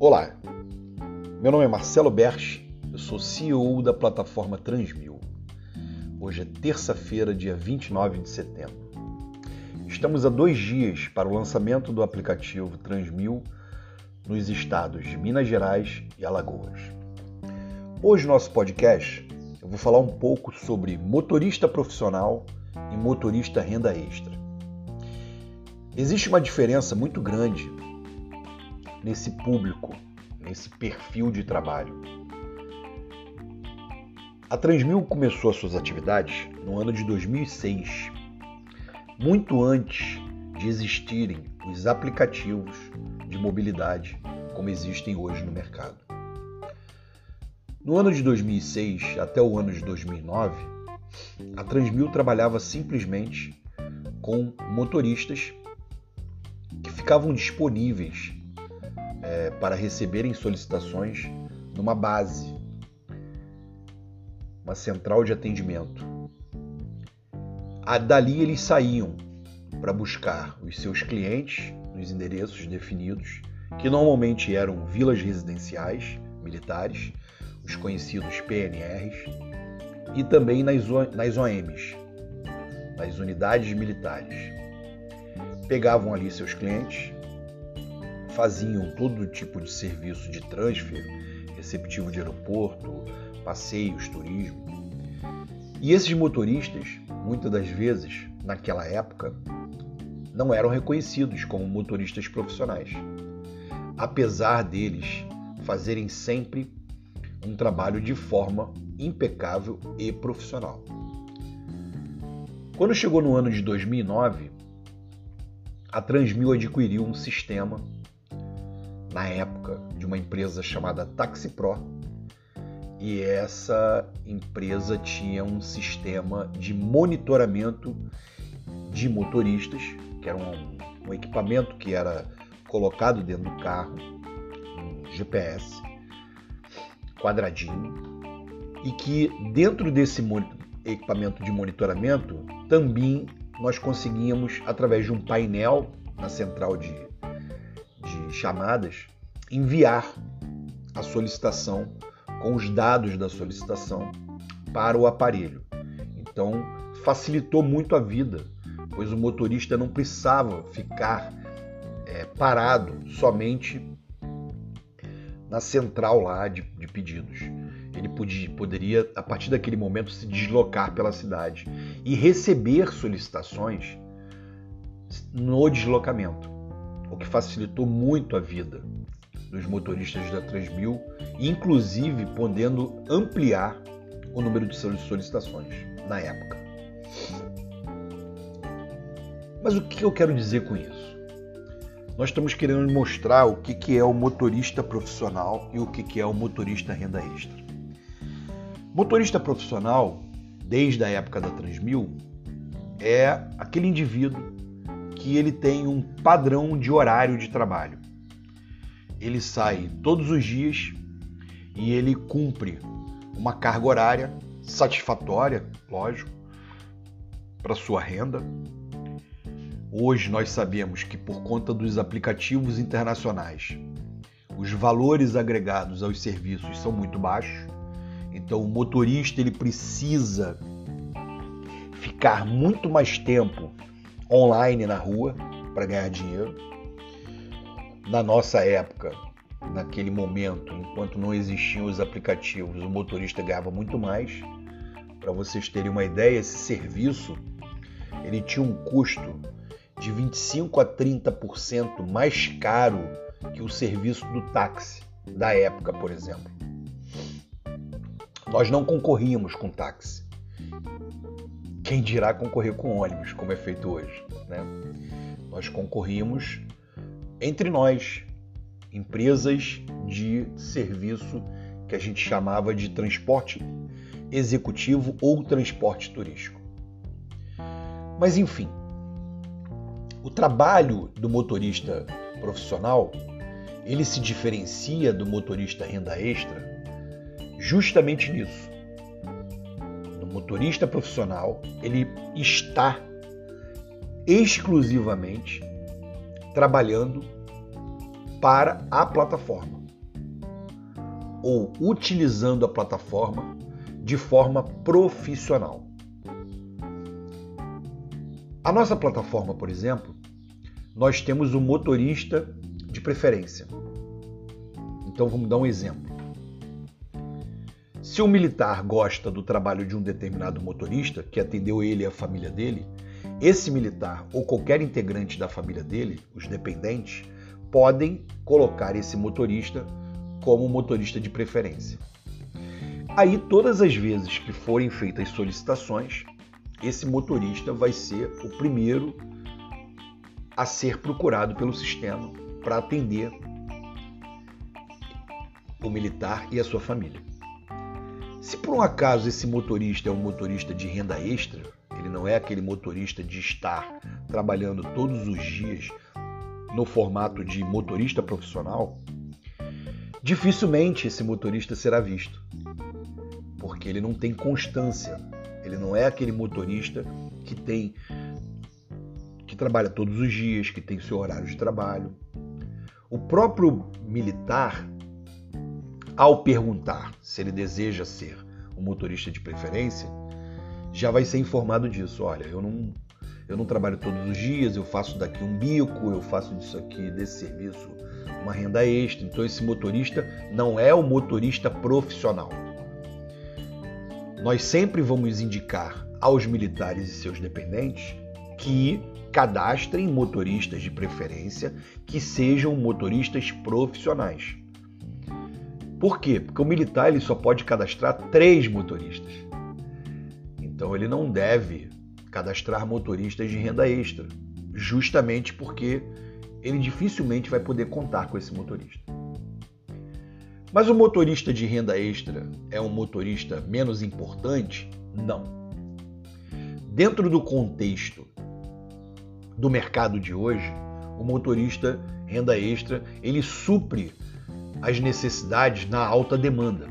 Olá, meu nome é Marcelo Berch, eu sou CEO da plataforma Transmil. Hoje é terça-feira, dia 29 de setembro. Estamos a dois dias para o lançamento do aplicativo Transmil nos estados de Minas Gerais e Alagoas. Hoje, no nosso podcast, eu vou falar um pouco sobre motorista profissional e motorista renda extra. Existe uma diferença muito grande nesse público, nesse perfil de trabalho. A Transmil começou as suas atividades no ano de 2006, muito antes de existirem os aplicativos de mobilidade como existem hoje no mercado. No ano de 2006 até o ano de 2009, a Transmil trabalhava simplesmente com motoristas que ficavam disponíveis é, para receberem solicitações numa base, uma central de atendimento. A, dali eles saíam para buscar os seus clientes nos endereços definidos, que normalmente eram vilas residenciais militares, os conhecidos PNRs, e também nas, nas OMs, nas unidades militares. Pegavam ali seus clientes, faziam todo tipo de serviço de transfer, receptivo de aeroporto, passeios, turismo. E esses motoristas, muitas das vezes, naquela época, não eram reconhecidos como motoristas profissionais, apesar deles fazerem sempre um trabalho de forma impecável e profissional. Quando chegou no ano de 2009, a Transmil adquiriu um sistema na época de uma empresa chamada Taxi Pro. E essa empresa tinha um sistema de monitoramento de motoristas, que era um, um equipamento que era colocado dentro do carro, um GPS quadradinho, e que dentro desse equipamento de monitoramento também nós conseguíamos, através de um painel na central de chamadas, enviar a solicitação com os dados da solicitação para o aparelho. Então, facilitou muito a vida, pois o motorista não precisava ficar é, parado somente na central lá de, de pedidos. Ele podia, poderia, a partir daquele momento, se deslocar pela cidade e receber solicitações no deslocamento o que facilitou muito a vida dos motoristas da Transmil, inclusive podendo ampliar o número de solicitações na época. Mas o que eu quero dizer com isso? Nós estamos querendo mostrar o que é o motorista profissional e o que é o motorista renda extra. Motorista profissional, desde a época da Transmil, é aquele indivíduo que ele tem um padrão de horário de trabalho. Ele sai todos os dias e ele cumpre uma carga horária satisfatória, lógico, para sua renda. Hoje nós sabemos que por conta dos aplicativos internacionais, os valores agregados aos serviços são muito baixos. Então o motorista ele precisa ficar muito mais tempo online na rua para ganhar dinheiro. Na nossa época, naquele momento, enquanto não existiam os aplicativos, o motorista ganhava muito mais. Para vocês terem uma ideia, esse serviço ele tinha um custo de 25 a 30% mais caro que o serviço do táxi da época, por exemplo. Nós não concorríamos com táxi. Quem dirá concorrer com ônibus, como é feito hoje? Né? Nós concorríamos entre nós, empresas de serviço que a gente chamava de transporte executivo ou transporte turístico. Mas enfim, o trabalho do motorista profissional ele se diferencia do motorista renda extra justamente nisso motorista profissional, ele está exclusivamente trabalhando para a plataforma. ou utilizando a plataforma de forma profissional. A nossa plataforma, por exemplo, nós temos o motorista de preferência. Então vamos dar um exemplo. Se o militar gosta do trabalho de um determinado motorista, que atendeu ele e a família dele, esse militar ou qualquer integrante da família dele, os dependentes, podem colocar esse motorista como motorista de preferência. Aí, todas as vezes que forem feitas solicitações, esse motorista vai ser o primeiro a ser procurado pelo sistema para atender o militar e a sua família. Se por um acaso esse motorista é um motorista de renda extra, ele não é aquele motorista de estar trabalhando todos os dias no formato de motorista profissional, dificilmente esse motorista será visto, porque ele não tem constância. Ele não é aquele motorista que tem que trabalha todos os dias, que tem seu horário de trabalho. O próprio militar, ao perguntar se ele deseja ser um motorista de preferência, já vai ser informado disso. Olha, eu não, eu não trabalho todos os dias, eu faço daqui um bico, eu faço disso aqui, desse serviço, uma renda extra. Então esse motorista não é o motorista profissional. Nós sempre vamos indicar aos militares e seus dependentes que cadastrem motoristas de preferência que sejam motoristas profissionais. Por quê? Porque o militar ele só pode cadastrar três motoristas. Então ele não deve cadastrar motoristas de renda extra, justamente porque ele dificilmente vai poder contar com esse motorista. Mas o motorista de renda extra é um motorista menos importante? Não. Dentro do contexto do mercado de hoje, o motorista renda extra, ele supre as necessidades na alta demanda.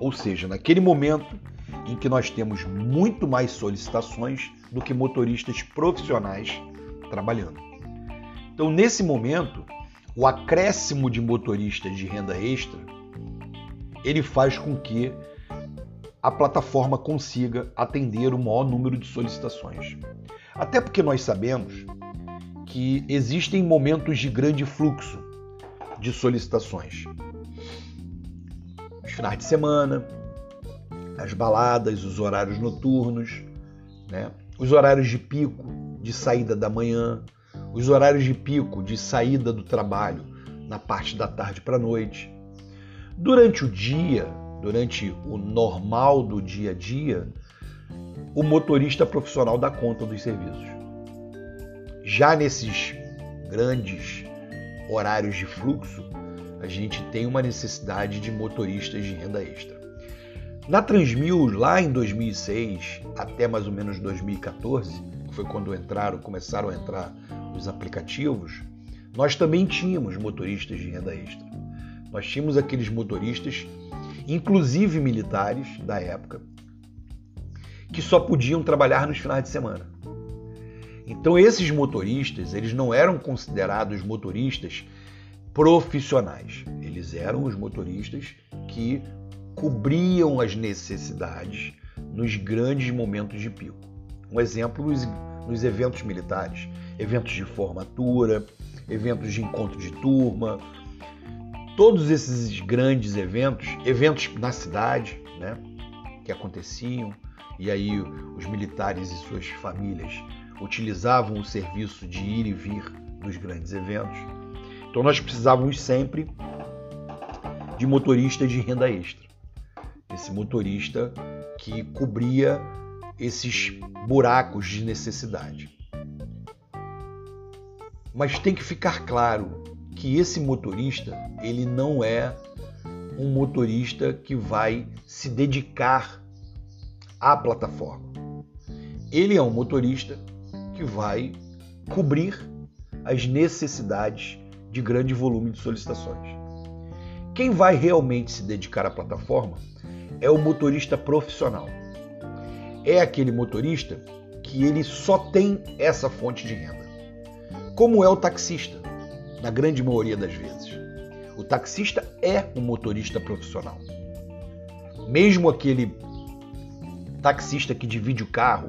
Ou seja, naquele momento em que nós temos muito mais solicitações do que motoristas profissionais trabalhando. Então, nesse momento, o acréscimo de motoristas de renda extra, ele faz com que a plataforma consiga atender o maior número de solicitações. Até porque nós sabemos que existem momentos de grande fluxo de solicitações. Finais de semana, as baladas, os horários noturnos, né? os horários de pico de saída da manhã, os horários de pico de saída do trabalho na parte da tarde para a noite. Durante o dia, durante o normal do dia a dia, o motorista profissional dá conta dos serviços. Já nesses grandes horários de fluxo, a gente tem uma necessidade de motoristas de renda extra. Na Transmil, lá em 2006 até mais ou menos 2014, que foi quando entraram, começaram a entrar os aplicativos, nós também tínhamos motoristas de renda extra. Nós tínhamos aqueles motoristas, inclusive militares da época, que só podiam trabalhar nos finais de semana. Então esses motoristas, eles não eram considerados motoristas profissionais. Eles eram os motoristas que cobriam as necessidades nos grandes momentos de pico. Um exemplo nos, nos eventos militares, eventos de formatura, eventos de encontro de turma, todos esses grandes eventos, eventos na cidade, né, que aconteciam, e aí os militares e suas famílias utilizavam o serviço de ir e vir dos grandes eventos. Então nós precisávamos sempre de motoristas de renda extra esse motorista que cobria esses buracos de necessidade. Mas tem que ficar claro que esse motorista, ele não é um motorista que vai se dedicar à plataforma. Ele é um motorista que vai cobrir as necessidades de grande volume de solicitações. Quem vai realmente se dedicar à plataforma é o motorista profissional. É aquele motorista que ele só tem essa fonte de renda. Como é o taxista, na grande maioria das vezes. O taxista é um motorista profissional. Mesmo aquele taxista que divide o carro,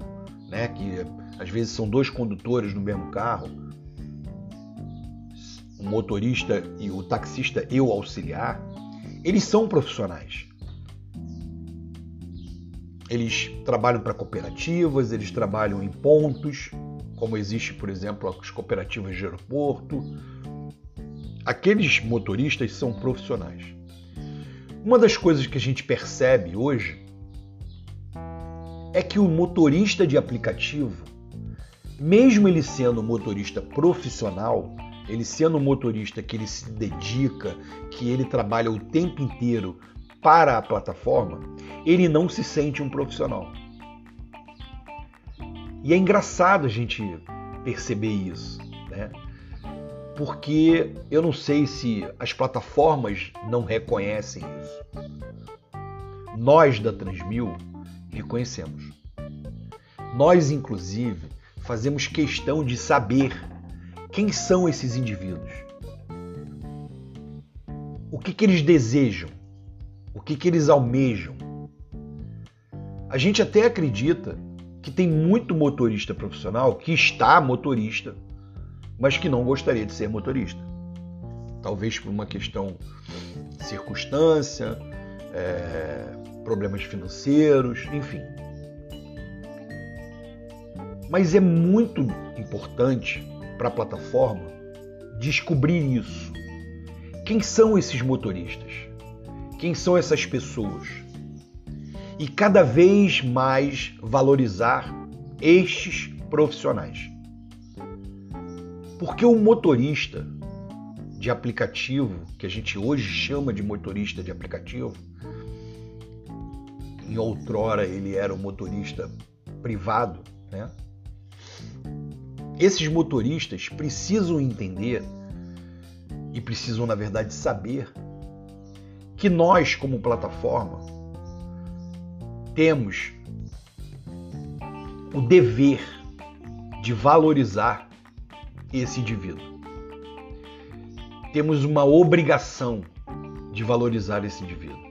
né, que às vezes são dois condutores no mesmo carro, o motorista e o taxista e o auxiliar, eles são profissionais. Eles trabalham para cooperativas, eles trabalham em pontos, como existe, por exemplo, as cooperativas de aeroporto. Aqueles motoristas são profissionais. Uma das coisas que a gente percebe hoje é que o motorista de aplicativo, mesmo ele sendo motorista profissional, ele sendo um motorista que ele se dedica, que ele trabalha o tempo inteiro para a plataforma, ele não se sente um profissional. E é engraçado a gente perceber isso, né? Porque eu não sei se as plataformas não reconhecem isso. Nós da Transmil reconhecemos. Nós, inclusive, fazemos questão de saber quem são esses indivíduos? O que, que eles desejam? O que, que eles almejam? A gente até acredita que tem muito motorista profissional que está motorista, mas que não gostaria de ser motorista. Talvez por uma questão circunstância, é, problemas financeiros, enfim. Mas é muito importante para a plataforma descobrir isso. Quem são esses motoristas? Quem são essas pessoas? E cada vez mais valorizar estes profissionais. Porque o motorista de aplicativo, que a gente hoje chama de motorista de aplicativo, em outrora ele era um motorista privado, né? Esses motoristas precisam entender e precisam, na verdade, saber que nós, como plataforma, temos o dever de valorizar esse indivíduo. Temos uma obrigação de valorizar esse indivíduo.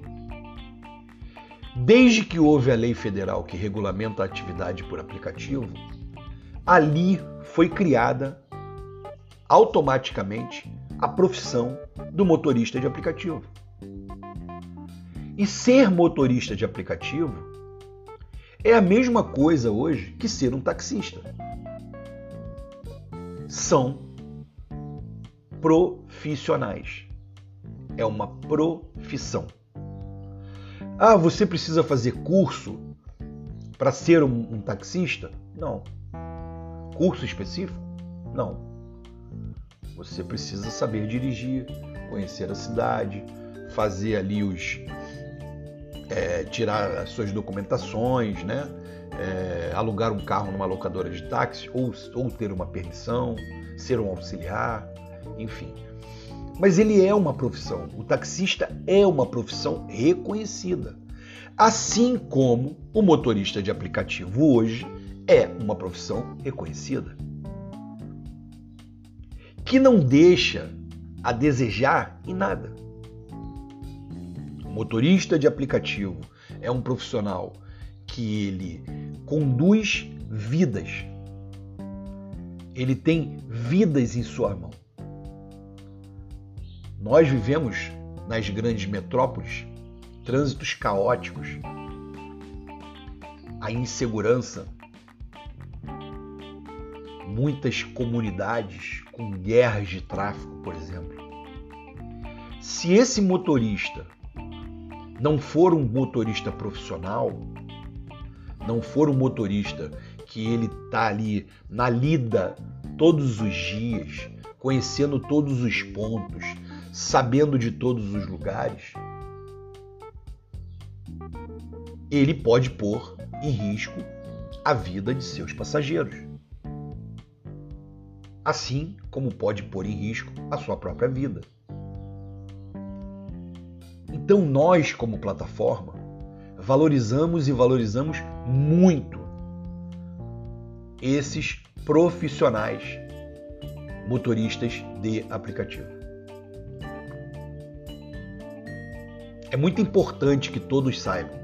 Desde que houve a lei federal que regulamenta a atividade por aplicativo, ali foi criada automaticamente a profissão do motorista de aplicativo. E ser motorista de aplicativo é a mesma coisa hoje que ser um taxista. São profissionais. É uma profissão. Ah, você precisa fazer curso para ser um, um taxista? Não curso específico? Não. Você precisa saber dirigir, conhecer a cidade, fazer ali os. É, tirar as suas documentações, né? É, alugar um carro numa locadora de táxi ou, ou ter uma permissão, ser um auxiliar, enfim. Mas ele é uma profissão. O taxista é uma profissão reconhecida. Assim como o motorista de aplicativo hoje é uma profissão reconhecida. Que não deixa a desejar em nada. Motorista de aplicativo é um profissional que ele conduz vidas. Ele tem vidas em sua mão. Nós vivemos nas grandes metrópoles trânsitos caóticos, a insegurança muitas comunidades com guerras de tráfico, por exemplo. Se esse motorista não for um motorista profissional, não for um motorista que ele está ali na lida todos os dias, conhecendo todos os pontos, sabendo de todos os lugares, ele pode pôr em risco a vida de seus passageiros assim como pode pôr em risco a sua própria vida. Então, nós, como plataforma, valorizamos e valorizamos muito esses profissionais motoristas de aplicativo. é muito importante que todos saibam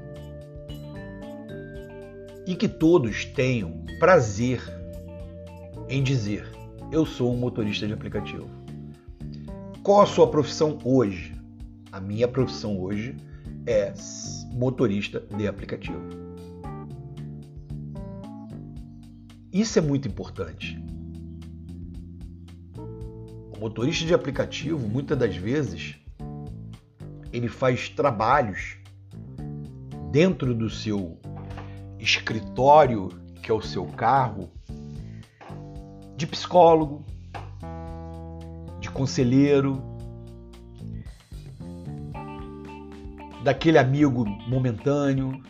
e que todos tenham prazer em dizer: Eu sou um motorista de aplicativo. Qual a sua profissão hoje? A minha profissão hoje é motorista de aplicativo. Isso é muito importante. O motorista de aplicativo, muitas das vezes, ele faz trabalhos dentro do seu escritório, que é o seu carro, de psicólogo, de conselheiro, daquele amigo momentâneo,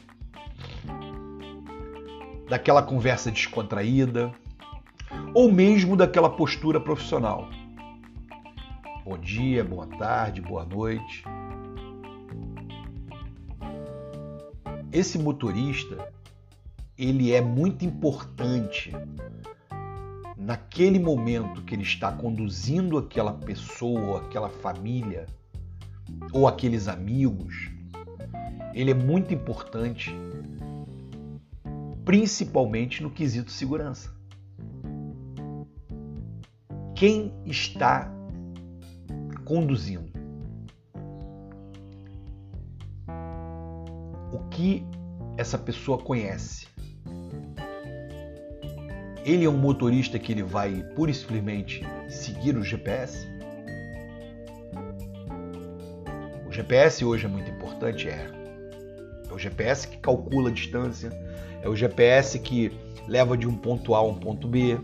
daquela conversa descontraída, ou mesmo daquela postura profissional. Bom dia, boa tarde, boa noite. Esse motorista, ele é muito importante naquele momento que ele está conduzindo aquela pessoa, aquela família ou aqueles amigos, ele é muito importante, principalmente no quesito segurança. Quem está conduzindo? O que essa pessoa conhece? Ele é um motorista que ele vai pura e simplesmente seguir o GPS? O GPS hoje é muito importante, é. É o GPS que calcula a distância, é o GPS que leva de um ponto A a um ponto B.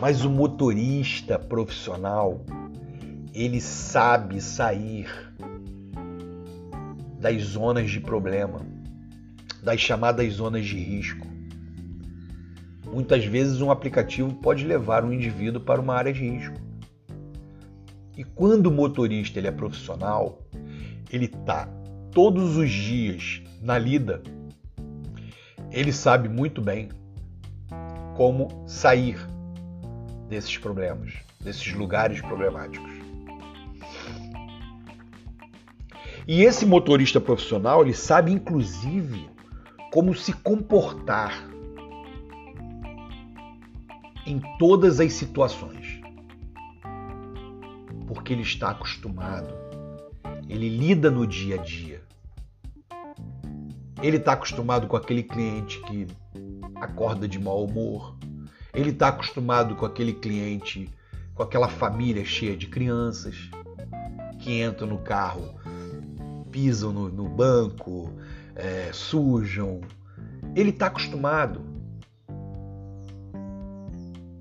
Mas o motorista profissional, ele sabe sair das zonas de problema, das chamadas zonas de risco. Muitas vezes um aplicativo pode levar um indivíduo para uma área de risco. E quando o motorista ele é profissional, ele está todos os dias na lida, ele sabe muito bem como sair desses problemas, desses lugares problemáticos. E esse motorista profissional, ele sabe inclusive como se comportar em todas as situações. Porque ele está acostumado, ele lida no dia a dia ele está acostumado com aquele cliente que acorda de mau humor. Ele está acostumado com aquele cliente, com aquela família cheia de crianças que entram no carro, pisam no, no banco, é, sujam. Ele está acostumado.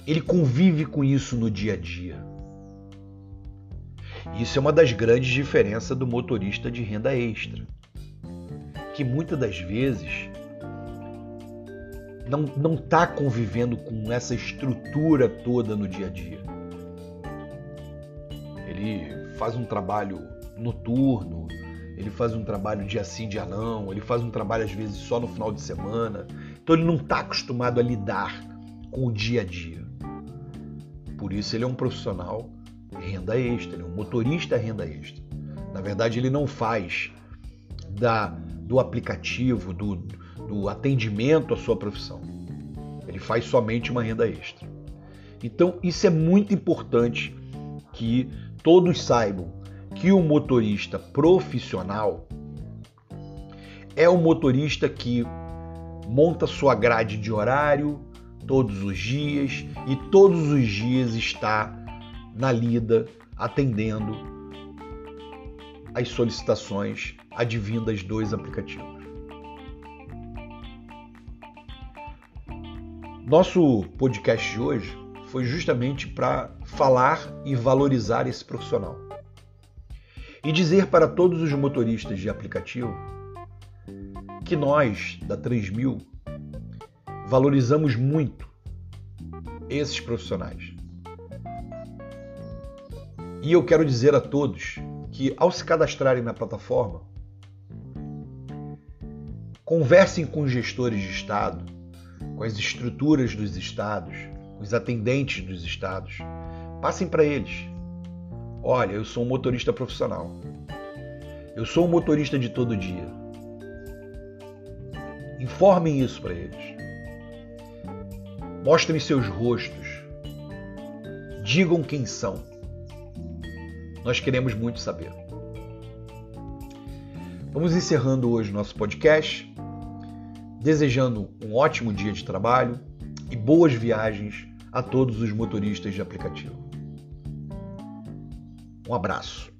Ele convive com isso no dia a dia. Isso é uma das grandes diferenças do motorista de renda extra que muitas das vezes não está convivendo com essa estrutura toda no dia a dia. Ele faz um trabalho noturno, ele faz um trabalho dia sim, dia não, ele faz um trabalho às vezes só no final de semana. Então ele não está acostumado a lidar com o dia a dia. Por isso ele é um profissional renda extra, ele é um motorista renda extra. Na verdade, ele não faz da do aplicativo, do, do atendimento à sua profissão. Ele faz somente uma renda extra. Então, isso é muito importante que todos saibam que o motorista profissional é o motorista que monta sua grade de horário todos os dias e todos os dias está na lida atendendo as solicitações advindas dos aplicativos. Nosso podcast de hoje foi justamente para falar e valorizar esse profissional. E dizer para todos os motoristas de aplicativo que nós, da 3000, valorizamos muito esses profissionais. E eu quero dizer a todos que, ao se cadastrarem na plataforma, Conversem com os gestores de Estado, com as estruturas dos estados, com os atendentes dos estados. Passem para eles. Olha, eu sou um motorista profissional. Eu sou um motorista de todo dia. Informem isso para eles. Mostrem seus rostos. Digam quem são. Nós queremos muito saber. Vamos encerrando hoje nosso podcast, desejando um ótimo dia de trabalho e boas viagens a todos os motoristas de aplicativo. Um abraço.